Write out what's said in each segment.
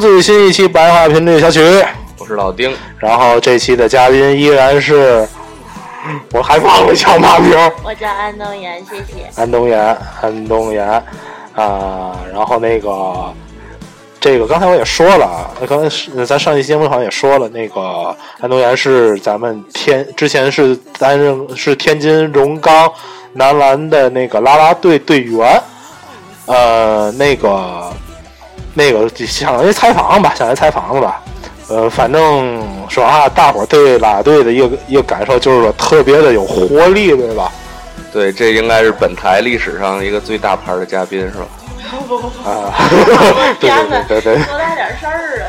最新一期白话频率小曲。我是老丁，然后这期的嘉宾依然是，我还忘了叫嘛名儿，我叫安东岩，谢谢。安东岩，安东岩啊、然后那个这个刚才我也说了啊，刚才是咱上期节目好像也说了，那个安东岩是咱们天之前是担任是天津荣钢男篮的那个啦啦队队员，呃，那个那个想来采访吧，想来采访吧。呃，反正说啊，大伙儿对啦啦队的一个一个感受就是说特别的有活力，对吧？对，这应该是本台历史上一个最大牌的嘉宾，是吧？不不不啊，对对对对，多大点事儿啊！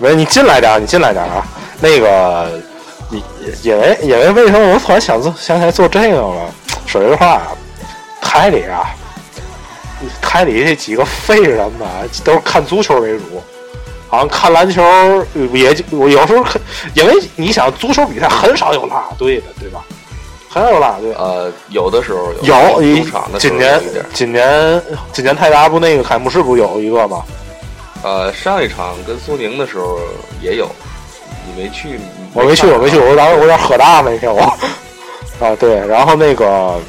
喂，你进来点儿，你进来点啊。那个，你因为因为为什么我突然想做想起来做这个了？说实话，台里啊，台里这几个废人吧，都是看足球为主。好像看篮球也就我有时候看，因为你想足球比赛很少有啦啦队的，对吧？很少有啦啦队。呃，有的时候有主场的今年。今年今年泰达不那个开幕式不有一个吗？呃，上一场跟苏宁的时候也有，你没去？我没去，我没去，我当时我有点喝大了那天我。啊，对，然后那个，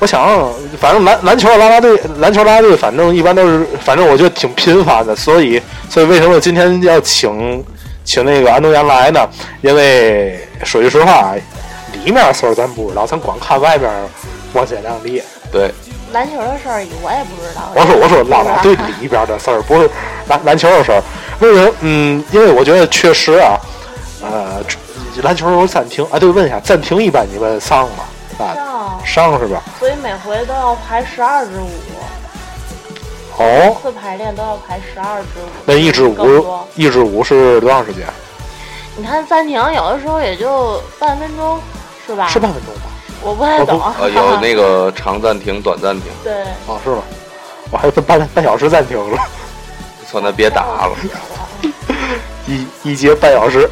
我想，反正篮篮球啦啦队，篮球啦啦队，反正一般都是，反正我觉得挺频繁的，所以，所以为什么今天要请请那个安东阳来呢？因为说句实话，里面的事儿咱不知道，咱光看外面光鲜亮丽。对，篮球的事儿我也不知道。我说我说啦啦队里边的事儿，不是篮篮球的事儿。为什么？嗯，因为我觉得确实啊，呃，篮球有暂停啊。对，问一下，暂停一般你们上吗？啊，上，是吧？所以每回都要排十二支舞，哦，次排练都要排十二支舞。那一支舞，一支舞是多长时间？你看暂停有的时候也就半分钟，是吧？是半分钟吧？我不太懂。呃，有那个长暂停、短暂停，对，哦，是吗？我还分半半小时暂停了，算那别打了。一一节半小时。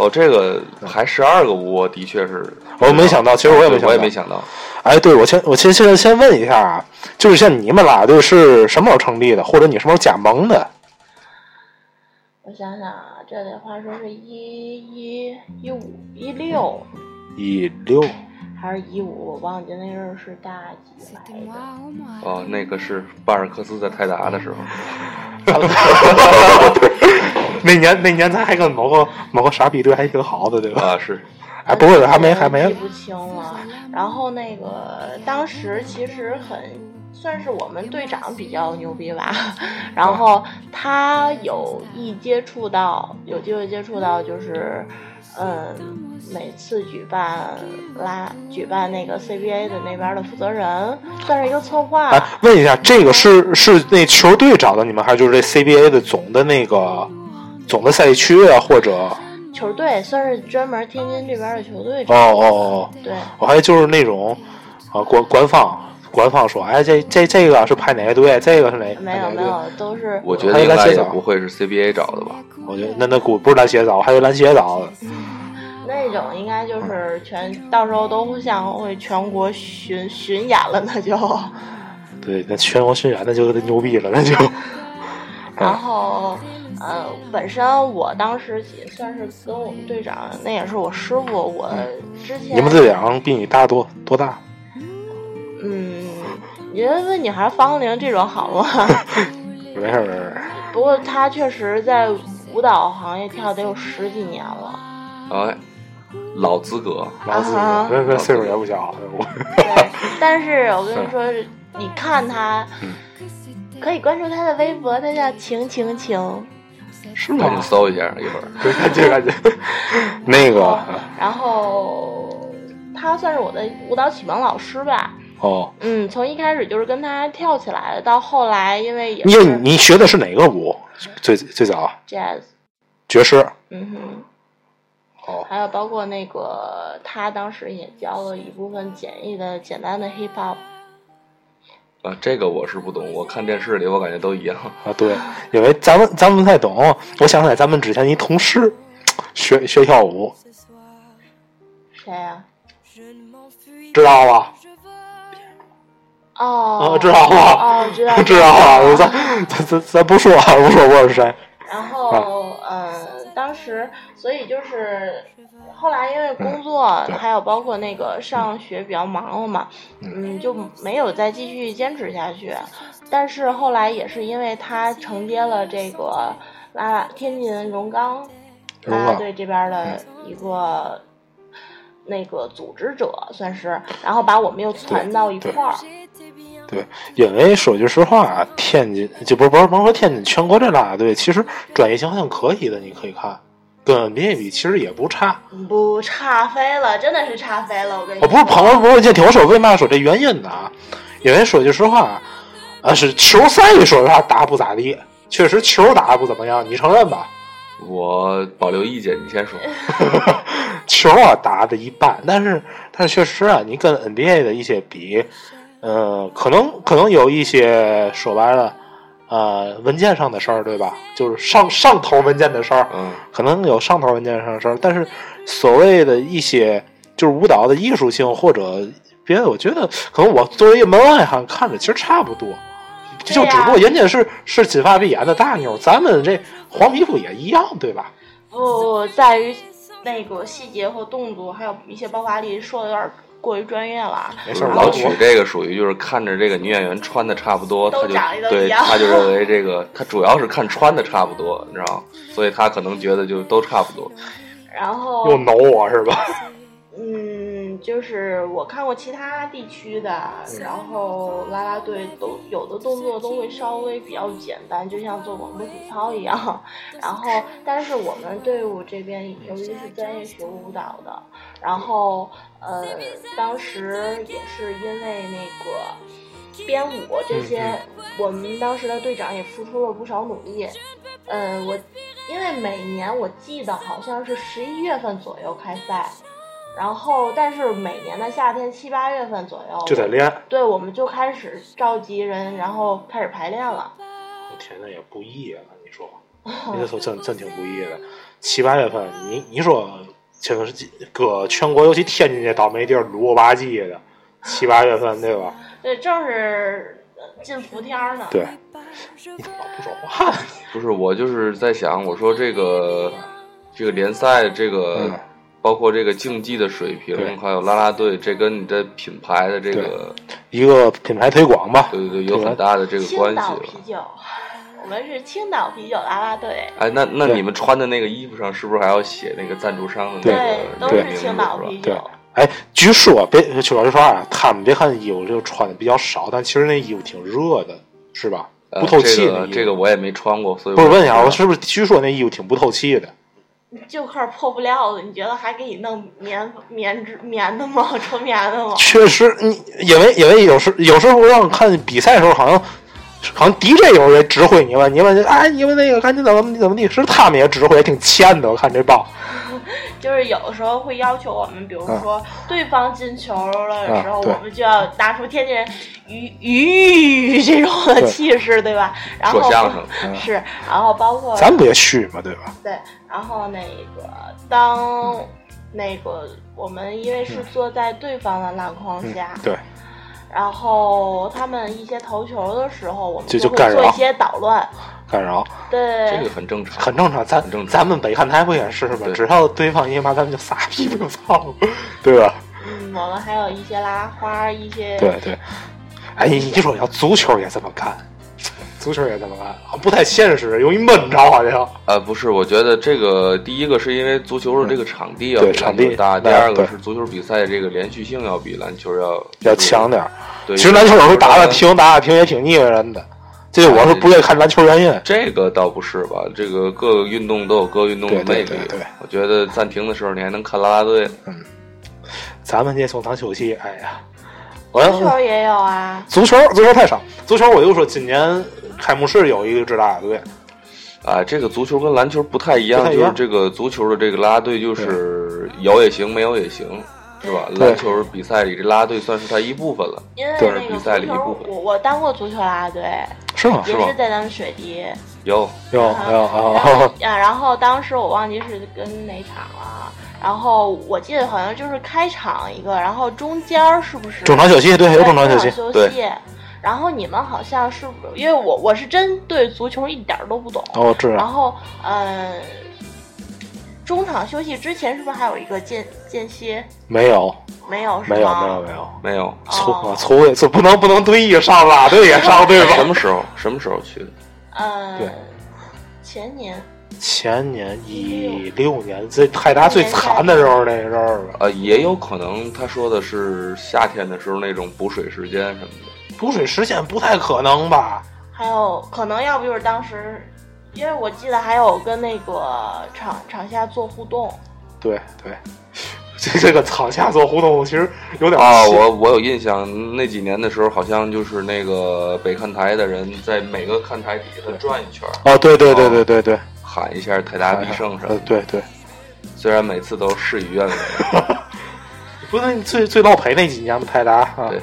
哦，这个还十二个窝，的确是，我没想到，其实我也没想到，我也没想到。哎，对，我先我先现在先问一下啊，就是像你们啦啦队是什么时候成立的，或者你什么时候加盟的？我想想啊，这得话说是一一一五一六一六。还是一五，我忘记那阵儿是大几来着。哦，那个是巴尔克斯在泰达的时候。那年那年咱还跟某个某个傻逼队还挺好的，对吧？啊，是。哎，不是还没还没记不清了。然后那个当时其实很算是我们队长比较牛逼吧。然后他有意接触到，有机会接触到，就是嗯，每次举办拉举办那个 CBA 的那边的负责人，算是一个策划。哎，问一下，这个是是那球队找的你们，还是就是这 CBA 的总的那个总的赛区啊，或者？球队算是专门天津这边的球队。哦哦哦，对，我还就是那种啊官官方官方说，哎，这这这个是派哪个队，这个是哪没有没有，都是我觉得应该也不会是 CBA 找的吧？我觉得那那估不是篮协找，还有篮协找的。那种应该就是全到时候都像会全国巡巡演了，那就。对，那全国巡演那就牛逼了，那就。然后，呃，本身我当时也算是跟我们队长，那也是我师傅。我之前你们队长比你大多多大？嗯，你觉得问女孩芳龄这种好吗？没事没事。不过她确实在舞蹈行业跳得有十几年了。哎，老资格，老资格，那那岁数也不小。对，但是我跟你说，你看他。可以关注他的微博，他叫晴晴晴，是吗？你搜一下一会儿，对，赶紧赶紧。那个，然后他算是我的舞蹈启蒙老师吧。哦，嗯，从一开始就是跟他跳起来的，到后来因为也你你学的是哪个舞？最最早 jazz，爵士。嗯哼。哦，还有包括那个，他当时也教了一部分简易的、简单的 hip hop。啊，这个我是不懂，我看电视里我感觉都一样。啊，对，因为咱们咱们不太懂，我想起来咱们之前一同事 学学跳舞，谁呀、知道吧？哦，啊，知道吧？哦，知道，知道 吧？咱咱咱咱不说，不说我是谁。然后，嗯，当时，所以就是后来因为工作，嗯还有包括那个上学比较忙了嘛，嗯，就没有再继续坚持下去。但是后来也是因为他承接了这个拉拉天津荣钢荣钢啦啦队这边的一个。那个组织者算是，然后把我们又攒到一块儿，对，因为说句实话，天津就不是不是甭说天津，全国这啦啦队其实专业性还可以的，你可以看，跟 NBA 比其实也不差。不差飞了，真的是差飞了。我跟你我说，我不是朋友，不是借听我说，为嘛说这原因呢？因为说句实话，啊是球赛说实话打不咋地，确实球打得不怎么样，你承认吧？我保留意见，你先说。球啊打的一般，但是但是确实啊，你跟 NBA 的一些比，呃，可能可能有一些说白了，呃，文件上的事儿，对吧？就是上上头文件的事儿，嗯，可能有上头文件上的事儿，但是所谓的一些就是舞蹈的艺术性或者别的，我觉得可能我作为一个门外汉看着其实差不多，就只不过人家是是金发碧眼的大妞，咱们这黄皮肤也一样，对吧？不在于那个细节和动作，还有一些爆发力，说的有点过于专业了。没事，老我曲这个属于就是看着这个女演员穿的差不多，他就对他就认为这个他主要是看穿的差不多，你知道吗？所以他可能觉得就都差不多。然后又挠我是吧？嗯，就是我看过其他地区的，然后啦啦队都有的动作都会稍微比较简单，就像做广播体操一样。然后，但是我们队伍这边由于是专业学舞蹈的，然后呃，当时也是因为那个编舞这些，我们当时的队长也付出了不少努力。呃，我因为每年我记得好像是十一月份左右开赛。然后，但是每年的夏天七八月份左右就得练。对，我们就开始召集人，然后开始排练了。我天，那也不易啊！你说，你这说真真挺不易的。七八月份，你你说这个是搁全国，尤其天津这倒霉地儿，鲁吧唧的，七八月份对吧？对，正是呃进伏天呢。对，你怎么老不说话呢？不是，我就是在想，我说这个这个联赛，这个、嗯包括这个竞技的水平，还有啦啦队，这跟你的品牌的这个，一个品牌推广吧。对对对，有很大的这个关青岛系了。啤酒，我们是青岛啤酒啦啦队。哎，那那你们穿的那个衣服上是不是还要写那个赞助商的那对对，都个名字是青岛是吧对啤酒。，哎，据说别去老实说啊，他们别看衣服就穿的比较少，但其实那衣服挺热的，是吧？呃不透气这那衣服。个这个我也没穿过，所以不是问一下，我我是不是据说那衣服挺不透气的？就块破布料子，你觉得还给你弄棉棉织棉的吗？纯棉的吗？确实，你因为因为有时有时候让看比赛的时候，好像好像 DJ 有人指挥你们，你们哎，你们那个赶紧怎么怎么地，是他们也指挥，也挺欠的。我看这报，就是有时候会要求我们，比如说对方进球了的时候，啊我们就要拿出天津人鱼鱼这种的气势，对吧？然后说相声嗯 是，然后包括咱不也虚嘛，对吧？对，然后那个当那个我们因为是坐在对方的篮筐嗯下，，对，然后他们一些投球的时候，我们这就会干做一些捣乱，干扰对，这个很正常，很正常。咱很正常咱们北看台不也是吗？对只要对方一骂，咱们就撒屁股就操，对吧？嗯，我们还有一些拉花，一些对对。哎，你你说要足球也这么干，足球也这么干，啊不太现实，容易闷着好像。呃，不是，我觉得这个第一个是因为足球的这个场地要比场地篮球大，第二个是足球比赛这个连续性要比篮球要要强点儿。对，其实篮球有时候打的的停，打打停也挺腻歪人的。这我是不愿意看篮球原因。这个倒不是吧，这个各个运动都有各个运动的魅力。对对我觉得暂停的时候你还能看啦啦队，嗯咱们这中场休息，哎呀，我足球也有啊，足球足球太少，足球我就说今年开幕式有一个支啦啦队，啊，这个足球跟篮球不太一样，一样就是这个足球的这个啦啦队就是有也行，没有也行，是吧？篮球比赛里这啦啦队算是它一部分了。因为那个比赛里足球一部分我我当过足球啦啦队，是吗？也是吗是在咱们水滴。有有有然后哦，啊，然后当时我忘记是跟哪场了，然后我记得好像就是开场一个，然后中间儿是不是中场休息，对，有中场休息，休对息。然后你们好像是因为我我是真对足球一点儿都不懂，哦，我知道，然后嗯、中场休息之前是不是还有一个间间歇？没有没有？没有没有没有，没有？粗哦粗位这不能不能对一上啦队也上对吧？什么时候？什么时候去的？嗯，对前年前年一六年，这泰达最惨的时候那阵儿了，呃，也有可能他说的是夏天的时候那种补水时间什么的。补水实现不太可能吧？还有可能要不就是当时，因为我记得还有跟那个场场下做互动，对对，这这个场下做互动其实有点啊，我我有印象，那几年的时候，好像就是那个北看台的人在每个看台底下转一圈儿，哦，对对对对对对，喊一下“泰达必胜”什么呃的。对对，虽然每次都事与愿违，不是最最闹赔那几年吗？泰达啊对，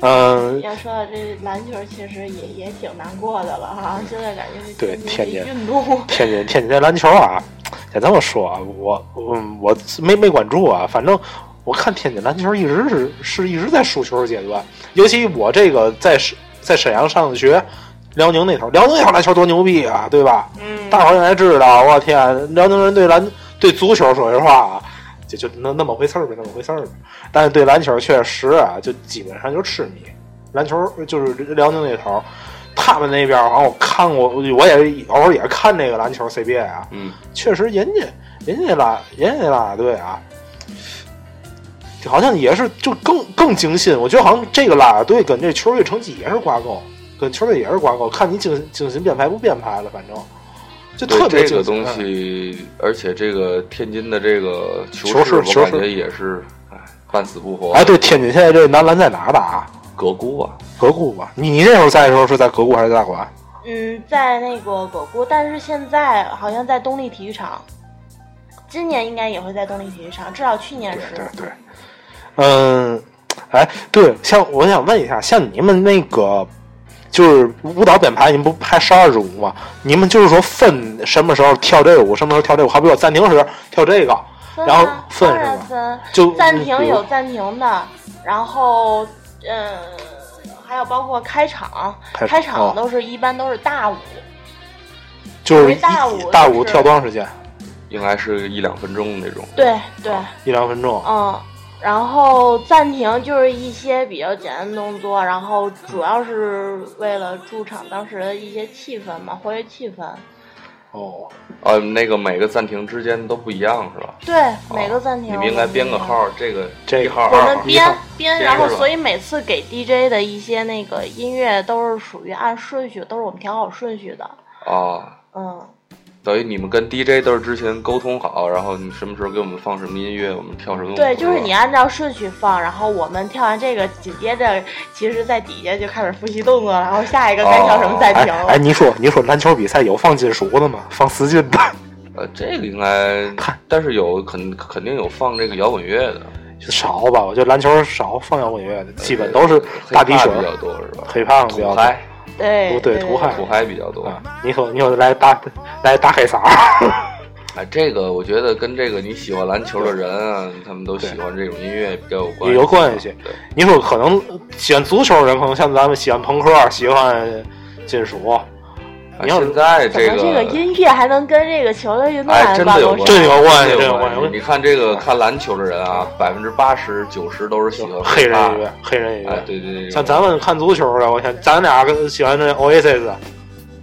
嗯，要说到这篮球，其实也也挺难过的了哈。现在感觉对天津天津的运动，天津天津这篮球啊，得这么说啊，我嗯我没没关注啊，反正我看天津篮球一直是是一直在输球阶段，尤其我这个在在沈阳上的学，辽宁那头，辽宁那头篮球多牛逼啊，对吧？嗯，大伙儿应该知道，我天，辽宁人对篮对足球说实话啊，就就那那么回事儿呗，那么回事儿呗。但是对篮球确实啊，就基本上就痴迷。篮球就是辽宁那头，他们那边儿好像我看过，我也偶尔也看那个篮球 CBA 啊，嗯，确实人家人家拉人家拉队啊，好像也是就更更精心。我觉得好像这个啦啦队跟这球队成绩也是挂钩，跟球队也是挂钩，看你精精心编排不编排了，反正就特别对这个东西，而且这个天津的这个球球市我感觉也是，哎，半死不活。哎，对，天津现在这男篮在哪儿打啊？葛估啊，格固吧？你你那会儿在的时候是在格固还是在大馆？嗯，在那个葛沽，但是现在好像在东丽体育场，今年应该也会在东丽体育场，至少去年对是。对对，嗯，哎，对，像我想问一下，像你们那个就是舞蹈编排，你们不排十二支舞吗？你们就是说分什么时候跳这个舞，什么时候跳这个舞？好比说暂停时跳这个，分然后分是吧然分，就暂停有暂停的，然后嗯，还有包括开场，开开场哦场都是一般都是大舞，就是大舞大舞跳多长时间？应该是一两分钟那种。对对，一两分钟。嗯，然后暂停就是一些比较简单的动作，然后主要是为了驻场当时的一些气氛嘛，活跃气氛。哦，呃，那个每个暂停之间都不一样是吧？对，每个暂停、你们应该编个号，。这个这一号、我二号。们编 编，然后所以每次给 DJ 的一些那个音乐都是属于按顺序，都是我们调好顺序的。啊，嗯，等于你们跟 DJ 都是之前沟通好，然后你什么时候给我们放什么音乐，我们跳什么舞。对，就是你按照顺序放，然后我们跳完这个，紧接着其实在底下就开始复习动作，然后下一个该跳什么暂哎停了。哎，你说你说篮球比赛有放金属的吗？放丝巾的？呃，这个应该，但是有肯肯定有放这个摇滚乐的，少吧，我觉得篮球少放摇滚乐的，基本都是大滴水比较多是吧？黑胖比较多对不对土嗨土嗨比较多。啊。你说你说来打来打黑嗓儿，哎，这个我觉得跟这个你喜欢篮球的人啊，他们都喜欢这种音乐比较有关也有关系，你说可能喜欢足球的人，可能像咱们喜欢朋克，喜欢金属。你要啊现在这个这个个音乐还能跟这个球的运动哎，还真的有关挂钩上？这有关系真的这有关系。你看这个看篮球的人啊，百分之八十九十都是喜欢黑人音乐乐，黑人音哎乐，，对对对，像咱们看足球的，我想咱俩跟喜欢那 Oasis，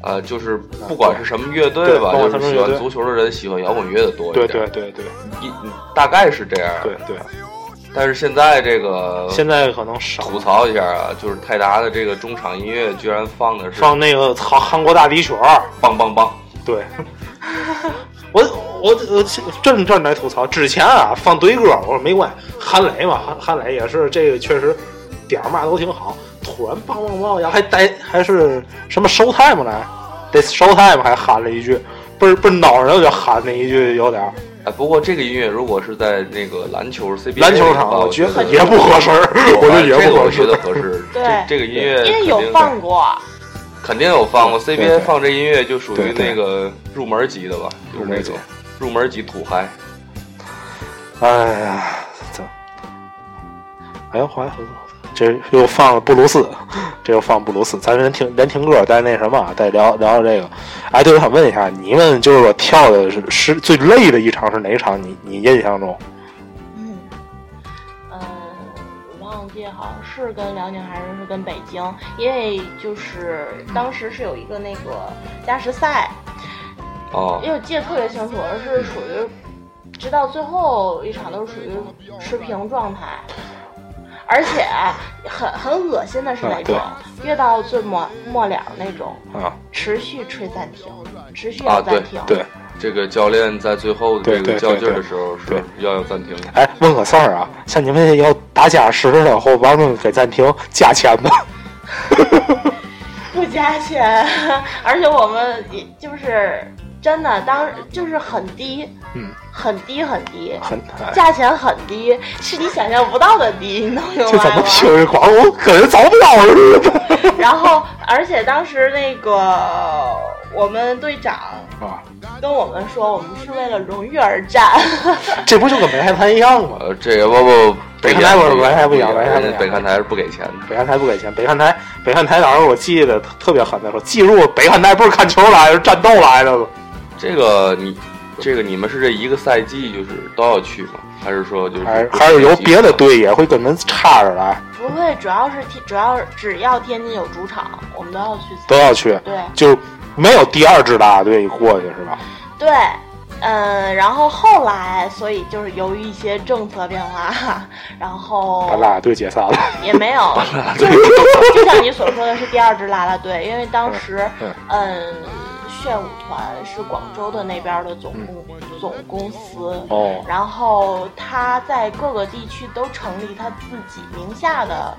呃，就是不管是什么乐队吧，就是喜欢足球的人喜欢摇滚乐的多一对点，对对对。一大概是这样。对对，但是现在这个现在可能少。吐槽一下啊，就是泰达的这个中场音乐居然放的是放那个韩韩国大底曲儿，棒棒棒，对。我我我正正来吐槽，之前啊放对歌，我说没关系，韩磊嘛，韩韩磊也是这个确实点儿嘛都挺好，突然梆梆梆，然后还带还是什么 show time 来，得 show time 还喊了一句，倍儿倍儿恼人，就喊那一句有点儿哎，不过这个音乐如果是在那个篮球 CBA 篮球场，我我觉得得也不合适，我觉得也这个我不合适觉。得合适。对这这个音乐因为有肯定放过，肯定有放过 CBA 放这音乐就属于那个入门级的吧，就是那入门级种入门级土嗨。哎呀，这，哎呦，怀这又放了布鲁斯，这又放布鲁斯，咱连听连听歌带那什么啊，再聊聊聊这个。哎，对，我想问一下，你们就是说跳的是是最累的一场是哪一场？你你印象中？嗯，呃，我忘记好像是跟辽宁还是是跟北京，因为就是当时是有一个那个加时赛，哦因为我记得特别清楚，是属于直到最后一场都是属于持平状态，而且很很恶心的是那种，越到最末末了那种，啊，持续吹暂停，持续要暂停，对，这个教练在最后的这个较劲儿的时候是要要有暂停的。哎，问个事儿啊，像你们要打加时的或完了给暂停加钱吗？不加钱，而且我们也就是真的当就是很低，嗯，很低很低，很，哎价钱很低，是你想象不到的低，你能明这怎么白吗？听着广我跟人找不着似的然后，而且当时那个我们队长啊？跟我们说，我们是为了荣誉而战。这不就跟北海滩一样吗？呃，这个不不，北看台不是不北看台不一样不北看台北看台是不给钱的。北看台不给钱，北看台北看台当时我记得特特别狠的说，记住北看台不是看球来的，是战斗来的。这个你，这个你们是这一个赛季就是都要去吗？还是说就是还是还是有别的队也会跟人插着来，不会，主要是天，主要只要天津有主场，我们都要去。都要去，对就没有第二支啦啦队过去是吧？对，嗯，然后后来，所以就是由于一些政策变化，然后把啦啦队解散了。也没有，就是就像你所说的是第二支啦啦队，因为当时嗯，嗯，炫舞团是广州的那边的总公总公司，哦然后他在各个地区都成立他自己名下的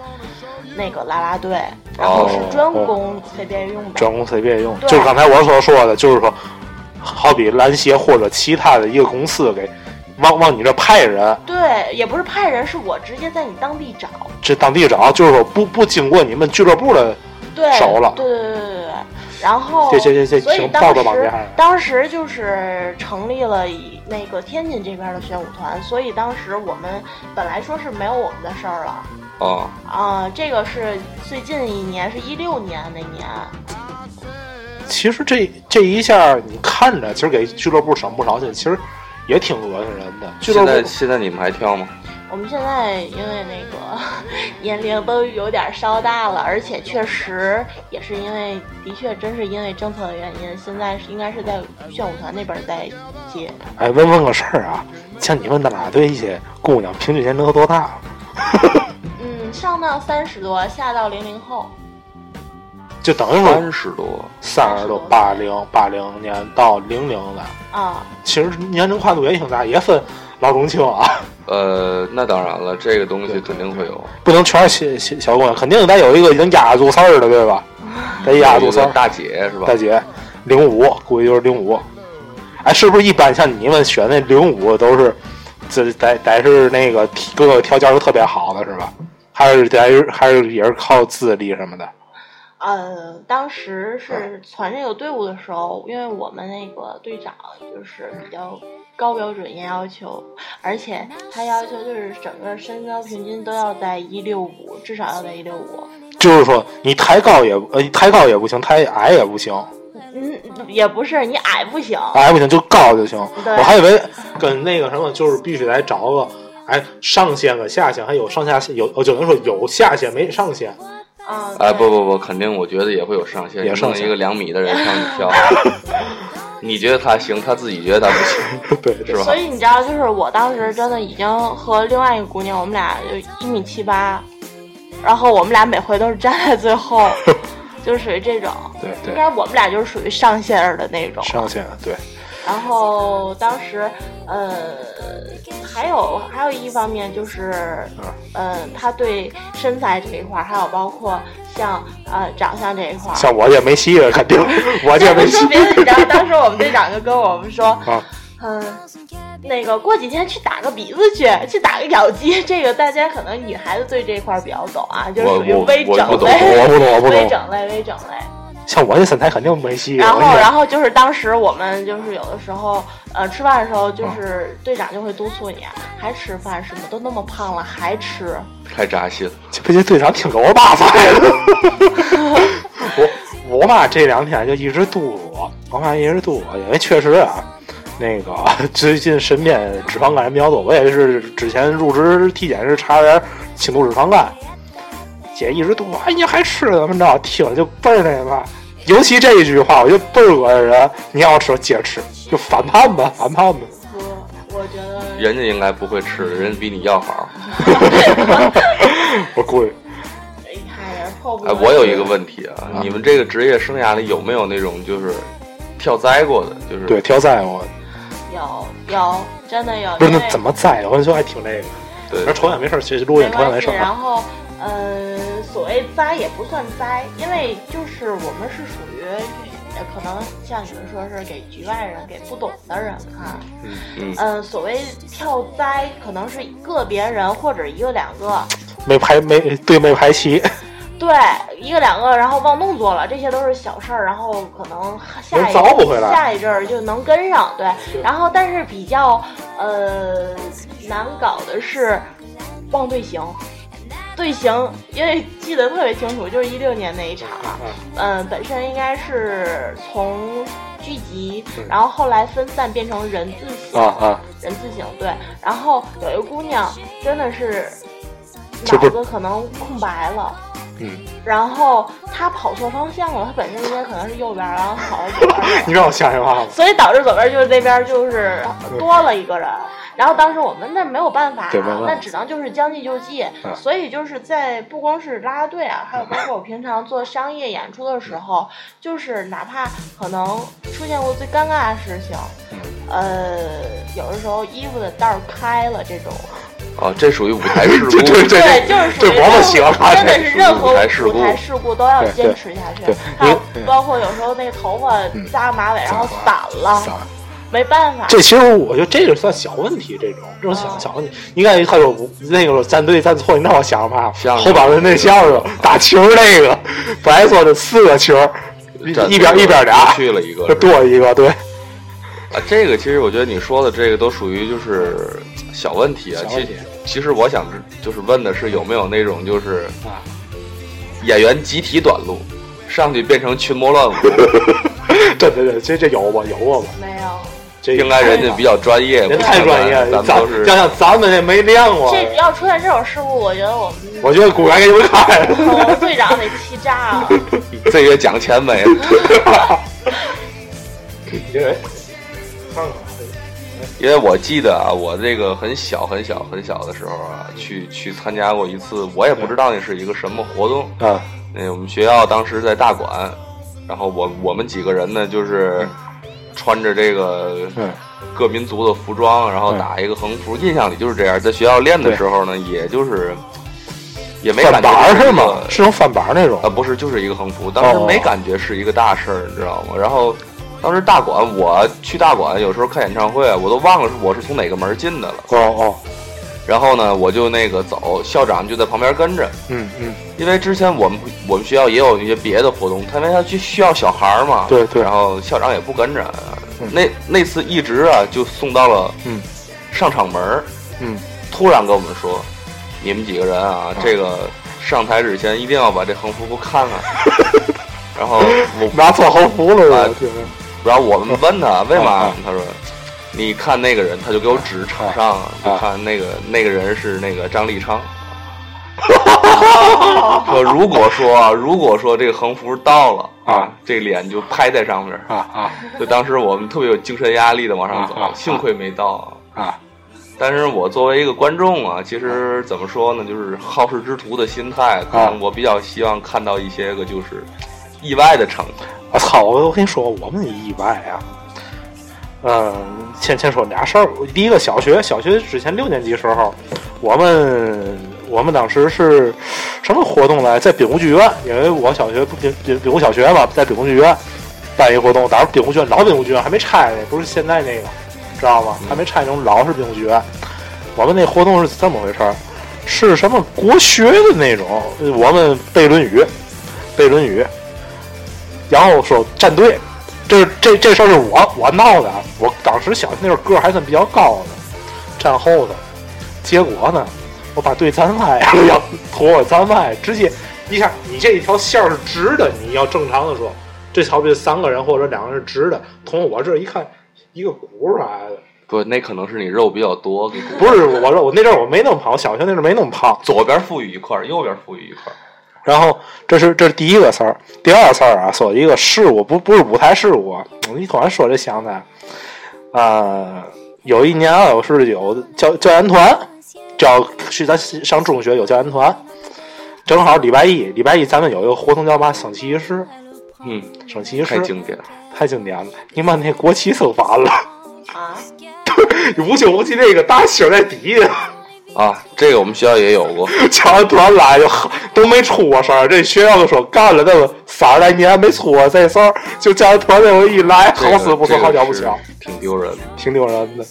那个啦啦队，然后是专供 CBA 用的。专攻随便用，就是刚才我所说的，就是说，好比篮协或者其他的一个公司给往往你这派人，对，也不是派人，是我直接在你当地找。这当地找，就是说不不经过你们俱乐部的，对，熟了对对对对对对。然后，这这这这挺所以当时报道网站当时就是成立了以那个天津这边的宣武团，所以当时我们本来说是没有我们的事儿了哦，啊、这个是最近一年，是一六年那年，其实这这一下你看着，其实给俱乐部省不少钱，其实也挺恶心人的。俱乐现在现在你们还跳吗？我们现在因为那个 年龄都有点稍大了，而且确实也是因为，的确真是因为政策的原因，现在是应该是在炫舞团那边在接。哎，问问个事儿啊，像你们啦啦对一些姑娘，平均年龄都多大？嗯，上到三十多，下到零零后。就等于说三十多，三十多，八零八零年到零零的，啊，其实年龄跨度也挺大，也分老中青啊，呃，那当然了，这个东西肯定会有。不能全是小小小姑娘，肯定得有一个已经压住事儿的，对吧？得压住事儿。大姐是吧大？姐，零五，估计就是零五。哎，是不是一般像你们选那零五都是，这得得是那个各个条件都特别好的是吧？还是得是还是也是靠资历什么的？呃，当时是传这个队伍的时候，因为我们那个队长就是比较高标准严要求，而且他要求就是整个身高平均都要在一六五，至少要在一六五。就是说你抬高也呃抬高也不行，抬矮也不行，嗯，也不是你矮不行，矮不行就高就行。我还以为跟那个什么就是必须得找个哎上限和下限，还有上下限有，我就能说有下限没上限。嗯，哎，不不不，肯定，我觉得也会有上限。也上限你不能一个两米的人上去跳，你觉得他行，他自己觉得他不行，对对是吧所？以你知道，就是我当时真的已经和另外一个姑娘，我们俩就一米七八，然后我们俩每回都是站在最后，就属于这种。对对应该我们俩就是属于上线儿的那种。上限对。然后当时，呃，还有还有一方面就是，呃，他对身材这一块儿，还有包括像呃长相这一块儿，像我也没戏了，肯定 我这这没戏不说别的，你 知道，当时我们队长就跟我们说，啊。嗯，那个过几天去打个鼻子去，去打个咬肌。这个大家可能女孩子对这块儿比较懂啊，就是属于微整我不懂类，我不懂我不懂微整类，微整类。像我这身材肯定没戏。然后，然后就是当时我们就是有的时候，呃，吃饭的时候，就是队长就会督促你，还吃饭什么？都那么胖了还吃？太扎心了。这不这队长挺给我爸发的。我我妈这两天就一直督促我，我妈一直督促我，因为确实啊，那个 最近身边脂肪肝人比较多，我也是之前入职体检是查点轻度脂肪肝，姐一直都说，哎，你还吃怎么着？听着就倍儿那嘛。尤其这一句话，我就倍儿恶心人。你要吃，接着吃，就反叛吧，反叛吧。不，我觉得人家应该不会吃，人家比你要好。我估计哎，我有一个问题啊，你们这个职业生涯里有没有那种就是跳栽过的？就是对跳灾过有有真的有，不是那怎么栽？我就爱听这个。对那抽烟没事儿，其实录音。抽烟没事儿。然后，呃，所谓栽也不算栽，因为就是我们是属于呃可能像你们说是给局外人、给不懂的人看。嗯嗯、所谓跳栽，可能是个别人或者一个两个，没排没对没排齐，对，一个两个，然后忘动作了，这些都是小事儿，然后可能下一下一阵儿就能跟上，对。然后，但是比较呃难搞的是忘队形，队形，因为记得特别清楚，就是一六年那一场，嗯、本身应该是从聚集，然后后来分散变成人字形，啊啊，人字形，对。然后有一个姑娘真的是脑子可能空白了。嗯，然后他跑错方向了，他本身应该可能是右边，然后跑到左边，你让我想想话吧。所以导致左边就是那边就是多了一个人。然后当时我们那没有办法、啊，那只能就是将计就计。嗯所以就是在不光是啦啦队啊，还有包括我平常做商业演出的时候，就是哪怕可能出现过最尴尬的事情，嗯。呃，有的时候衣服的袋儿开了这种，啊，这属于舞台事故。这这这对，就是属于这我们喜欢真的是任何舞台事故事故都要坚持下去对。还有包括有时候那个头发扎马尾，然后散了，没办法。这其实我觉得这个算小问题，这种这种小哦小问题，应该他有那个站队站错，你让我想嘛，相声后边的那相声打球那个，本来说的四个球，一边一边俩，去了一个就多一个，对，啊，这个其实我觉得你说的这个都属于就是小问题啊。其小问题其实我想知就是问的是有没有那种就是啊演员集体短路，上去变成群魔乱舞，对对对，这这有吧有过吧，没有，这应该人家比较专业，人太专业了，咱咱们都是想想咱们这没练过，这要出现这种事故，我觉得我们我觉得骨该给你们开了。我们队长得气炸了。这月奖钱没了。因为因为我记得啊，我这个很小很小很小的时候啊，去去参加过一次，我也不知道那是一个什么活动。啊那我们学校当时在大馆，然后我我们几个人呢，就是穿着这个嗯各民族的服装，然后打一个横幅。印象里就是这样，在学校练的时候呢，也就是也没感翻觉这个板是吗？是那种翻板那种啊，不是，就是一个横幅。当时哦没感觉是一个大事儿，你知道吗？然后当时大馆，我去大馆有时候看演唱会，我都忘了是我是从哪个门进的了。哦哦，然后呢，我就那个走，校长就在旁边跟着，嗯嗯，因为之前我们我们学校也有一些别的活动，他因为他去需要小孩儿嘛，对对然后校长也不跟着，嗯那那次一直啊就送到了嗯上场门儿嗯，突然跟我们说，你们几个人啊，这个上台之前一定要把这横幅给我看看。然后我拿错横幅了啊是吧？就是然后我们问他为嘛啊，他说。你看那个人，他就给我指场上，啊就看那个那个人是那个张立昌。说如果说啊如果说这个横幅到了啊，这脸就拍在上面。啊啊就当时我们特别有精神压力的往上走幸亏没到。啊！但是我作为一个观众啊，其实怎么说呢，就是好事之徒的心态，可能我比较希望看到一些个就是意外的成。我操！我我跟你说，我们也意外啊。嗯，先先说俩事儿。第一个，小学小学之前六年级时候，我们我们当时是什么活动来？在滨湖剧院，因为我小学滨滨滨湖小学嘛，在滨湖剧院办一活动。当时滨湖剧院老滨湖剧院还没拆呢，不是现在那个，知道吗？还没拆那种老式滨湖剧院。我们那活动是这么回事儿，是什么国学的那种，我们背《论语》，背《论语》，然后说站队。这这这事儿是我我闹的，我当时小学那时候个儿还算比较高的，站后头，结果呢，我把队站歪了，要拖我站歪，直接你看你这一条线儿是直的，你要正常的说，这好比三个人或者两个人是直的，从我这儿一看一个鼓来的，不，那可能是你肉比较多，不是我肉我那阵儿我没那么胖，我小学那阵儿没那么胖，左边富裕一块儿，右边富裕一块儿。然后这是这是第一个事儿，第二个事儿啊，说一个事故，不不是舞台事故啊。你突然说这想起来，啊，有一年啊，我是有教教研团，教是咱上中学有教研团，正好礼拜一，礼拜一咱们有一个活动叫嘛升旗仪式，嗯，升旗仪式太经典了。太经典了，你把那国旗升反了，啊，无穷无尽那个大星在底下。啊，这个我们学校也有过。教研团来就都没出过事儿，这学校都说干了那么三十来年没出过这事儿，就教研团那回一来，这个好死不死，好巧不巧，挺丢人的。挺丢人的。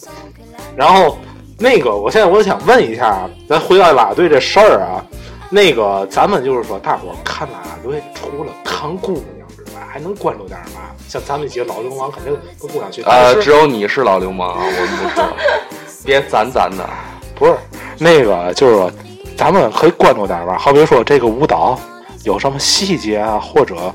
然后那个，我现在我想问一下，咱回到啦啦队这事儿啊，那个咱们就是说，大伙儿看啦啦队，除了看姑娘之外，还能关注点嘛？像咱们几个老流氓，肯定跟姑娘去。呃，只有你是老流氓啊，我们不是。别攒攒的，不是那个，就是说，咱们可以关注点吧。好比说这个舞蹈有什么细节啊，或者，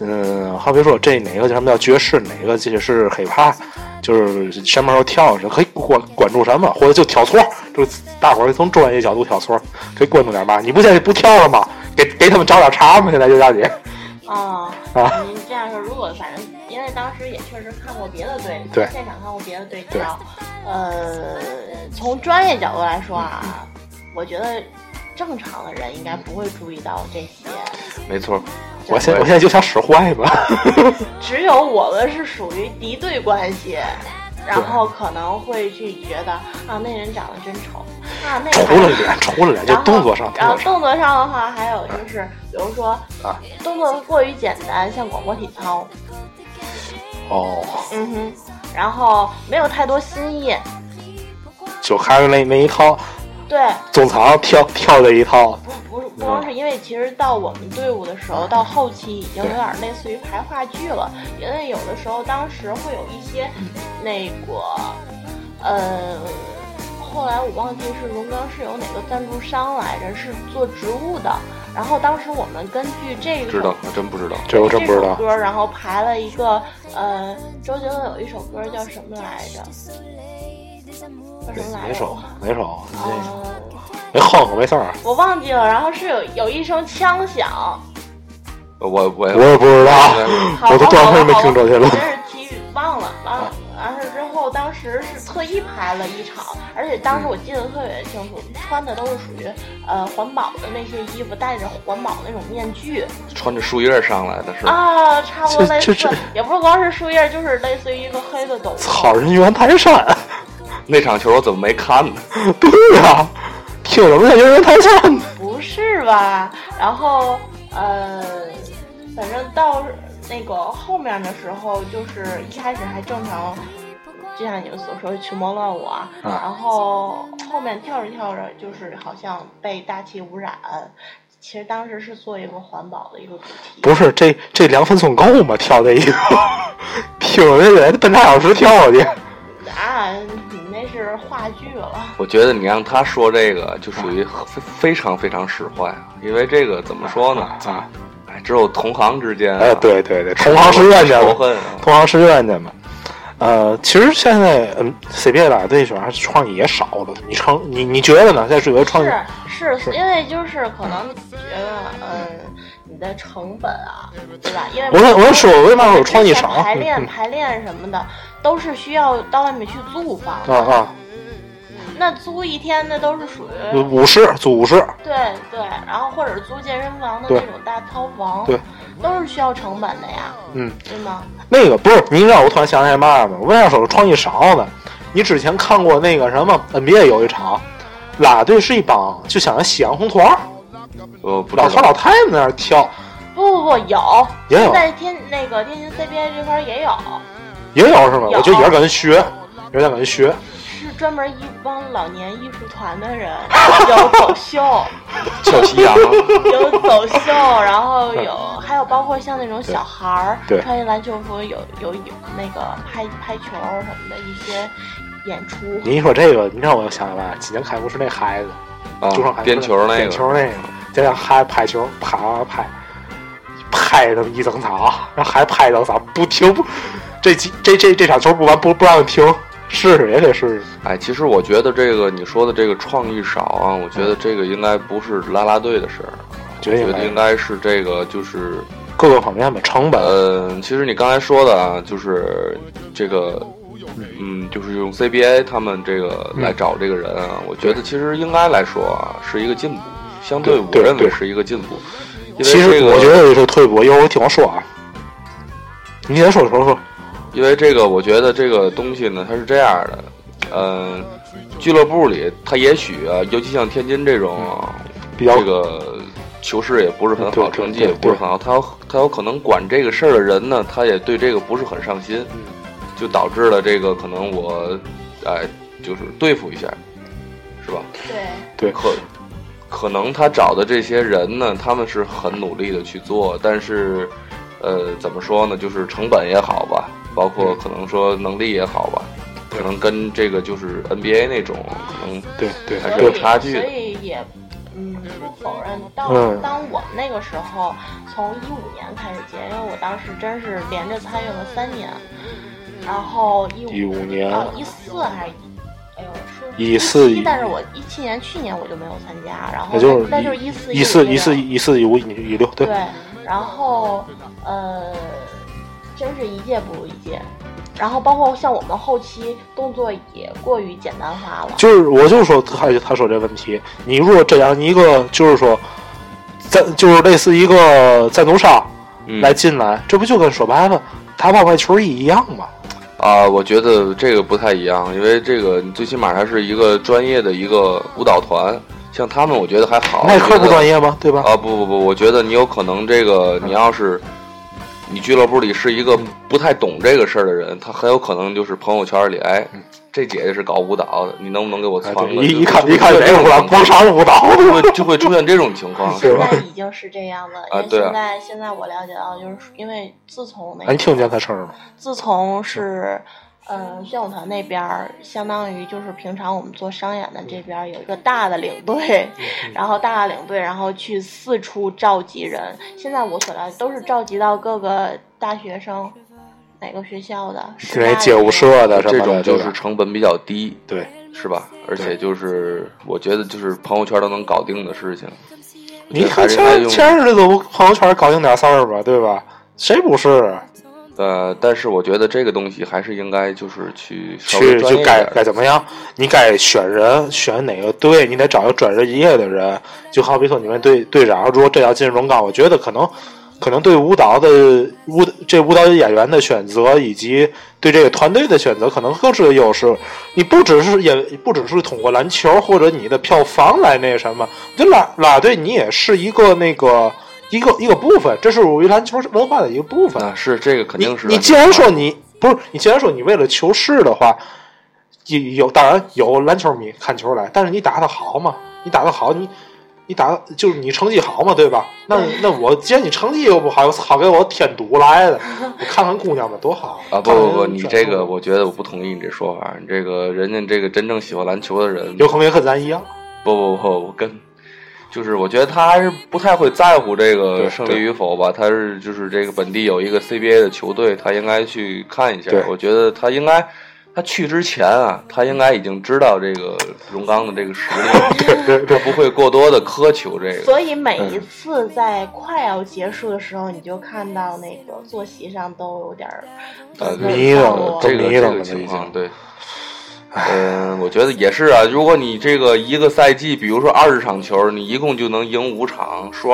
嗯，好比说这哪个什么叫爵士，哪个这是 hiphop，就是什么时候跳是可以关关注什么，或者就挑错，就大伙儿从专业角度挑错，可以关注点儿吧。你不现在不跳了吗？给给他们找点茬吗，现在就让你哦，啊您这样说，如果反正因为当时也确实看过别的队，对现场看过别的队知道，呃，从专业角度来说啊，我觉得正常的人应该不会注意到这些，没错。我现我现在就想使坏吧。只有我们是属于敌对关系。然后可能会去觉得啊，那人长得真丑啊，那除了脸，除了脸，就动作上，动作上然后动作上的话，还有就是，比如说啊，动作过于简单，像广播体操，哦，嗯哼，然后没有太多新意，就还是那那一套对，中场跳跳这一套。不不不光是因为其实到我们队伍的时候，到后期已经有点类似于排话剧了，因为有的时候当时会有一些那个呃。后来我忘记是龙岗是有哪个赞助商来着，是做植物的。然后当时我们根据这个知道，我真不知道。这我真不知道。歌，然后排了一个呃，周杰伦有一首歌叫什么来着？叫什么来着？哪首？哪首？呃，没哼哼没事儿，我忘记了。然后是有有一声枪响，我我我也不知道，我都断片没听周杰伦我。真是体育忘了，完了。完事之后，当时是特意排了一场，而且当时我记得特别清楚，穿的都是属于呃环保的那些衣服，戴着环保那种面具穿着树叶上来的是吧？啊，差不多类似这这这，也不是光是树叶，就是类似于一个黑的斗操，篷。人猿泰山，那场球我怎么没看呢？对呀、挺什么叫人猿泰山呢？不是吧？然后呃，反正到那个后面的时候，就是一开始还正常，就像你们所说的群魔乱舞啊，啊然后后面跳着跳着，就是好像被大气污染。其实当时是做一个环保的一个主题，不是，这这凉分总够吗？跳这一个，挺着得半俩小时跳过去。啊，你那是话剧了。我觉得你让他说这个，就属于非非常非常使坏啊！因为这个怎么说呢？啊，哎，只有同行之间、啊，哎，对对对，同行是冤家嘛，仇恨啊！同行是冤家嘛。呃，其实现在嗯，CBA 啦队选创意也少了。你成你你觉得呢？在追求创意，是是，因为就是可能觉得，嗯，你的成本啊，对吧？因为我跟我跟说，为嘛有创意少？排练嗯排练什么的，都是需要到外面去租房嗯啊啊，那租一天那都是属于五室租五室，对对，然后或者租健身房的那种大套房。对都是需要成本的呀，嗯，对吗？那个不是，你让我突然想起来嘛吗？我为啥说创意少呢？你之前看过那个什么 NBA 有一场，啦啦队是一帮就像西洋红团儿，我不知老头老道。太太在那儿跳，不不不，有，也有在天那个天津 CBA 这块也有，也有是吗？我觉得也是跟人学，有点感觉学。是专门一帮老年艺术团的人，有走秀，跳夕阳，有走秀，然后有还有包括像那种小孩儿对。穿一篮球服，有有有那个拍拍球什么的一些演出。你一说这个，你让我想起来，今年开幕式那孩子，啊边球那个，边球那个，再让孩子拍球，啪啪拍，拍他妈一整场，让孩子拍一整场，不停不，这几这这这场球不完不不让停，试试也得试试。哎，其实我觉得这个你说的这个创意少啊，我觉得这个应该不是拉拉队的事儿，觉得应该我觉得应该是这个就是各个方面吧，成本，嗯，其实你刚才说的啊，就是这个，嗯，就是用 CBA 他们这个嗯来找这个人啊，我觉得其实应该来说啊，是一个进步，相对我认为是一个进步。因其实为这个，我觉得也是退步。一会儿我听我说啊，你先说说说。因为这个，我觉得这个东西呢，它是这样的，嗯、俱乐部里他也许啊，尤其像天津这种啊比较这个球市也不是很好，成绩也不是很好，他他有可能管这个事儿的人呢，他也对这个不是很上心，嗯就导致了这个可能我，哎，就是对付一下，是吧？对，对可可能他找的这些人呢，他们是很努力的去做，但是，呃，怎么说呢？就是成本也好吧，包括可能说能力也好吧，可能跟这个就是 NBA 那种可能对对还是有差距所以也嗯不否认，当、嗯。当我们那个时候从一五年开始接，因为我当时真是连着参与了三年，然后一五15年啊一四还是一哎呦是1417但是我一七年去年我就没有参加，然后那就是那就是一四一四一一四一四一五一六，对。对，然后呃，真是一届不如一届。然后包括像我们后期动作也过于简单化了，就是我就说他他说这问题，你如果这样一个就是说，赞就是类似一个赞助商嗯来进来，这不就跟说白了打泡泡球衣一样吗？啊，我觉得这个不太一样，因为这个你最起码它是一个专业的一个舞蹈团，像他们我觉得还好。耐克不专业业吗？对吧？啊？不不不，我觉得你有可能这个你要是。你俱乐部里是一个不太懂这个事儿的人，他很有可能就是朋友圈里，哎，这姐姐是搞舞蹈的，你能不能给我传个？就一一看就一看这会出现这舞蹈广种情况场舞蹈，就会就会出现这种情况，是吧？现在已经是这样了，因为现在、现在我了解到，就是因为自从那哎，个，你听见他声了吗？自从是，嗯，宣武团那边儿，相当于就是平常我们做商演的这边儿有一个大的领队，嗯然后大的领队，然后去四处召集人。现在我所了解都是召集到各个大学生，哪个学校的，是那师大街舞社的什这种就是成本比较低，对。是吧？而且就是我觉得就是朋友圈都能搞定的事情。你看前前日子都朋友圈搞定点事儿吧，对吧？谁不是？呃，但是我觉得这个东西还是应该就是去去就该该怎么样？你该选人，选哪个队，你得找个专业的人。就好比说你们队队长，如果真要进荣钢，我觉得可能可能对舞蹈的舞这舞蹈演员的选择，以及对这个团队的选择，可能更是个优势。你不只是也不只是通过篮球或者你的票房来那什么，我觉得啦啦队你也是一个那个一个一个部分，这是属于篮球文化的一个部分。啊，是这个肯定是。你既然说你不是，你既然说你为了求事的话，有有当然有篮球迷看球来，但是你打的好嘛？你打的好，你你打得就是你成绩好嘛，对吧？那那我既然你成绩又不好，我操给我添堵来的，我看看姑娘们多好啊，不不不，你这个我觉得我不同意你这说法。你这个人家这个真正喜欢篮球的人，有可能也和咱一样，不不不，我跟就是我觉得他还是不太会在乎这个胜利与否吧。他是就是这个本地有一个 CBA 的球队，他应该去看一下。我觉得他应该。他去之前啊，他应该已经知道这个荣刚的这个实力，他不会过多的苛求这个。所以每一次在快要结束的时候，你就看到那个坐席上都有点儿呃都迷了这个这个情况，对，嗯，我觉得也是啊。如果你这个一个赛季，比如说二十场球，你一共就能赢五场，输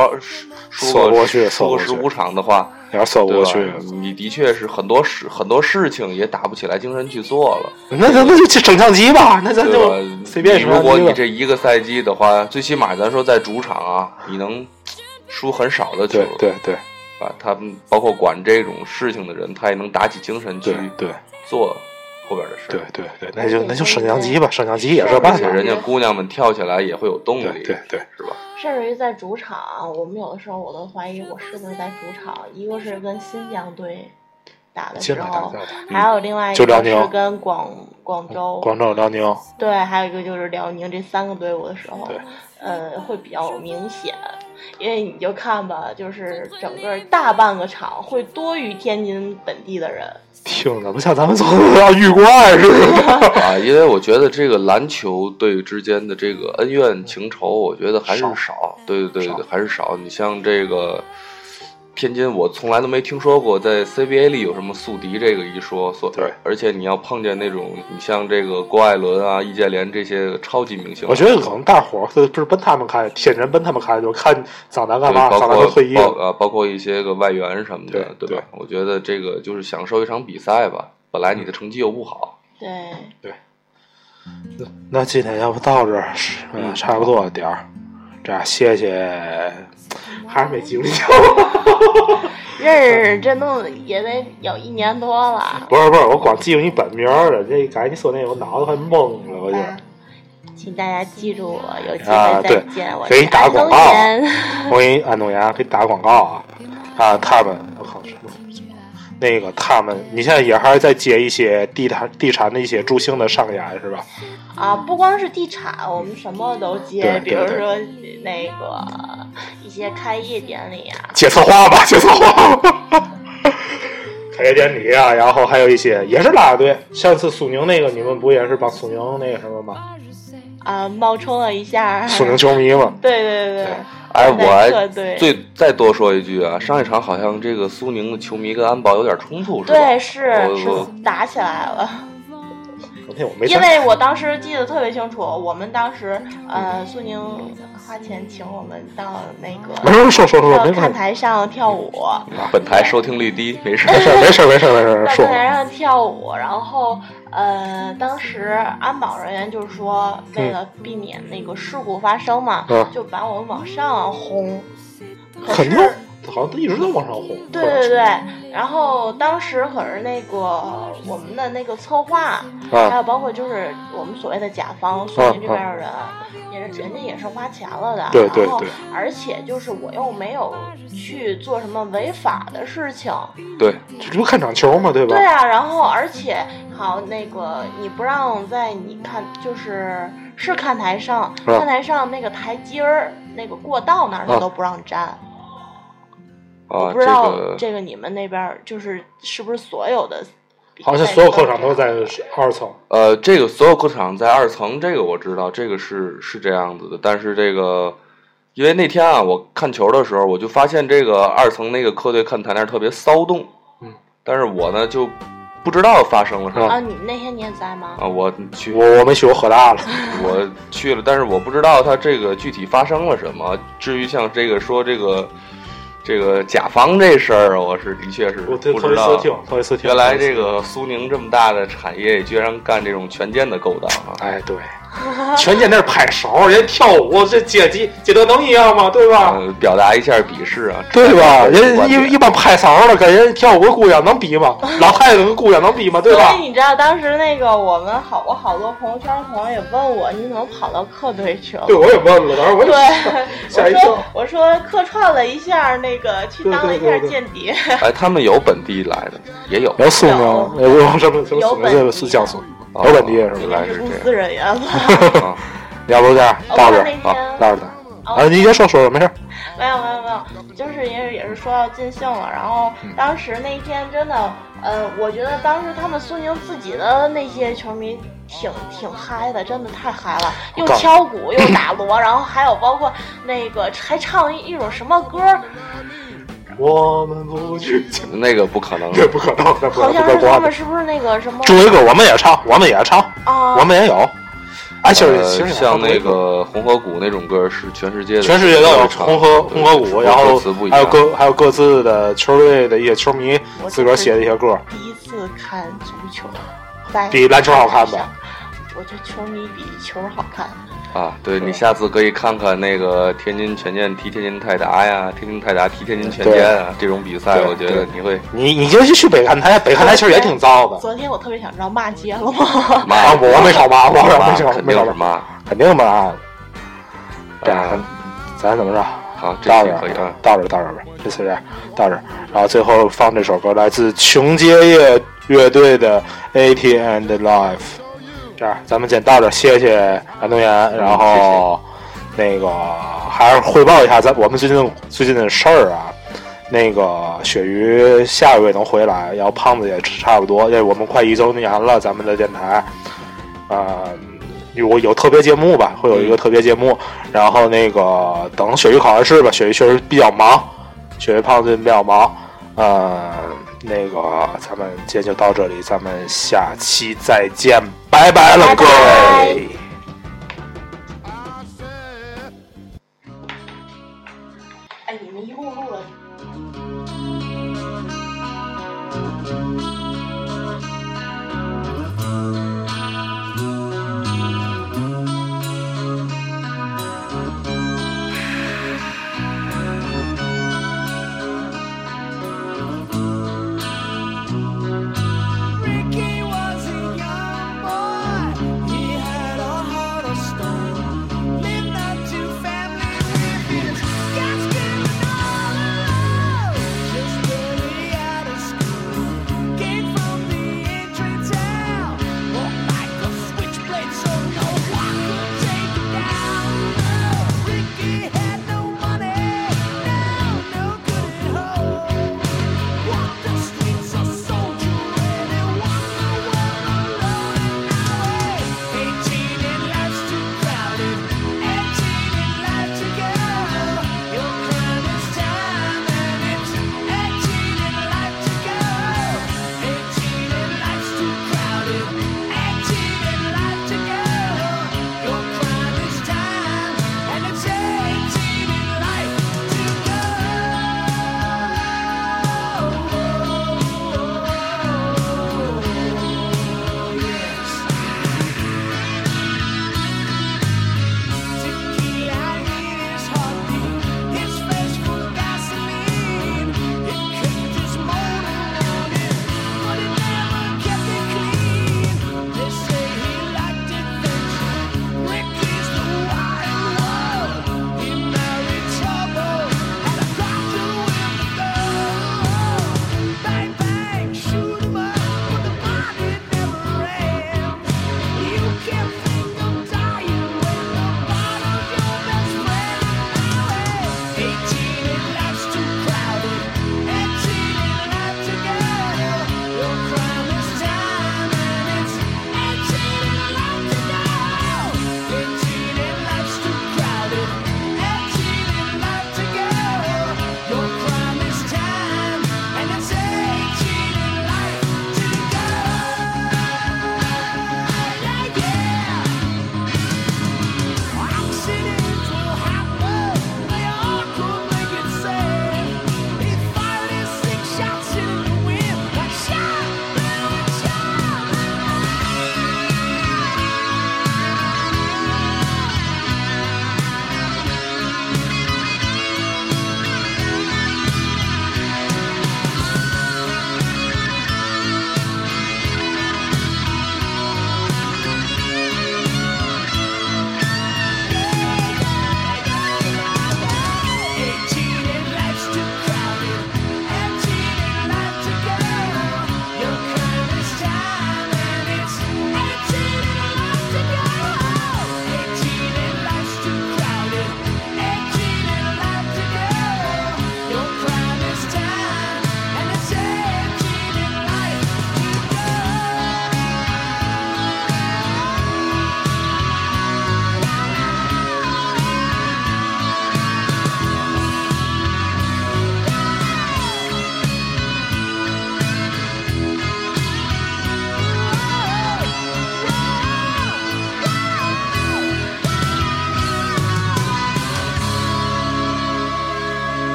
输说不过输个十五场的话，有点说不过去。？你的确是很多事很多事情也打不起来精神去做了，那那那就去升降级吧，那咱就？随便你如果你。这一个赛季的话，最起码咱说在主场啊，你能输很少的球对，对对啊，他们包括管这种事情的人，他也能打起精神去对对做后边的事。对对对，那就那就升降机吧，升降机也是办法。而且人家姑娘们跳起来也会有动力，对对对是吧？甚至于在主场，我们有的时候我都怀疑我是不是在主场。一个是跟新疆队打的时候还有另外一个就辽宁是跟广广州，广州、辽宁，对，还有一个就是辽宁这三个队伍的时候，呃，会比较明显。因为你就看吧，就是整个大半个场会多于天津本地的人。听着不像咱们从要遇怪似的。啊，因为我觉得这个篮球队之间的这个恩怨情仇，我觉得还是少少。对对对，还是少。你像这个天津，我从来都没听说过在 CBA 里有什么宿敌这个一说。所对而且你要碰见那种，你像这个郭艾伦啊、易建联这些超级明星，我觉得可能大伙儿是不是奔他们开，天人奔他们开，就看张楠干，嘛，张楠包括都退役了。包啊，包括一些个外援什么的，对吧？我觉得这个就是享受一场比赛吧。本来你的成绩又不好，对对，那今天要不到这儿，嗯，嗯差不多点儿。这样，谢谢，还是没记住你。认识这弄也得有一年多了。不是不是，我光记住你本名儿了。这刚才你说那个，我脑子快懵了，我就。嗯请大家记住我，有机会再见。我给打广告。我给你安东阳给你打广告啊啊！他们我靠什么？那个他们，你现在也还是在接一些地产地产的一些助兴的商演是吧？啊，不光是地产，我们什么都接，比如说那个一些开业典礼啊，接策划吧，接策划吧。开业典礼啊，然后还有一些也是啦啦队。上次苏宁那个，你们不也是帮苏宁那个什么吗？啊，冒充了一下。苏宁球迷嘛。对对对对。哎，我还最再多说一句啊，上一场好像这个苏宁的球迷跟安保有点冲突，是吧？对是打起来了，因。为我当时记得特别清楚，我们当时呃苏宁花钱请我们到那没个事，说说说，到看。台上跳舞，本台收听率低，没事。没事没事没事没事，看台上跳舞，然后呃，当时安保人员就是说，为了避免那个事故发生嘛，嗯就把我们往上轰。可肯定是，好像一直在往上红。对对对，然后当时可是那个我们的那个策划，还啊有包括就是我们所谓的甲方索尼这边的人，也是人家也是花钱了的，然后对。对对而且就是我又没有去做什么违法的事情，对，这不看场球嘛，对吧？对啊，然后而且好那个你不让在你看就是是看台上，嗯看台上那个台阶儿那个过道那儿他嗯都不让站。啊，不知道个这个你们那边儿就是是不是所有的好像？所有客场都在二层。呃，这个所有客场在二层，这个我知道，这个是是这样子的。但是这个，因为那天啊，我看球的时候，我就发现这个二层那个客队看台那儿特别骚动。嗯，但是我呢就不知道发生了什么啊，你那天你也在吗？啊，我去我我没去过河大了。我去了，但是我不知道他这个具体发生了什么。至于像这个说这个这个甲方这事儿，我是的确是不知道。原来这个苏宁这么大的产业，居然干这种权健的勾当啊！哎，对，全在那儿拍手，人家跳舞，这阶级阶德能一样吗？对吧？呃，表达一下鄙视啊，对吧？人一一般拍手的跟人跳舞的姑娘能比吗？老太太跟姑娘能比吗？对吧所以？你知道当时那个我们好，我好多朋友圈朋友也问我，你怎么跑到客队去了？对，我也问了，当时我也对，吓 一跳我说我说客串了一下，那个去当了一下对对对对间谍。哎，他们有本地来的，也有，有苏宁，有有什么什么苏宁？有本地这个是江苏，哦有本地是吧？原来是公这司人员了。样啊。要不这样哦到这儿那天啊，到这儿。哦啊，你先说说说，没事。没有没有没有，就是因为也是说要尽兴了。然后嗯当时那天真的，呃，我觉得当时他们苏宁自己的那些球迷挺挺嗨的，真的太嗨了，又敲鼓又打锣，然后还有包括那个还唱一一种什么歌儿，我们不去，那个不可能，这不可能，这不好像可能，他们是不是那个什么？朱伟哥，我们也唱，我们也唱。啊，我们也有。哎，其实呃其实像那个红河谷那种歌是全世界的，全世界都有红河红河谷，然后还有各还有各自的球队的一些球迷自个儿写的一些歌。第一次看足球，比篮球好看吧？我觉得球迷比球好看。啊，对对你下次可以看看那个天津权健踢天津泰达呀，天津泰达踢天津权健啊，这种比赛，我觉得你会你你就去北看台，北看台其实也挺糟的。昨天我特别想知道骂街了吗？骂啊我没少骂我没少肯没少定骂。肯定骂。这样啊，咱怎么着？好，这到这儿可以啊。到这儿到这儿吧，这次这样到这儿，然后最后放这首歌，来自琼街乐乐队的《AT and Life》。这样，咱们先到这儿，谢谢安东岩，然后那个还是汇报一下咱我们最近最近的事儿啊。那个鳕鱼下个月能回来，然后胖子也差不多，因为我们快一周年了，咱们的电台，啊、有有特别节目吧，会有一个特别节目，然后那个等鳕鱼考完试吧，鳕鱼确实比较忙，鳕鱼胖子比较忙，呃，那个咱们今天就到这里，咱们下期再见，拜拜了，拜拜各位。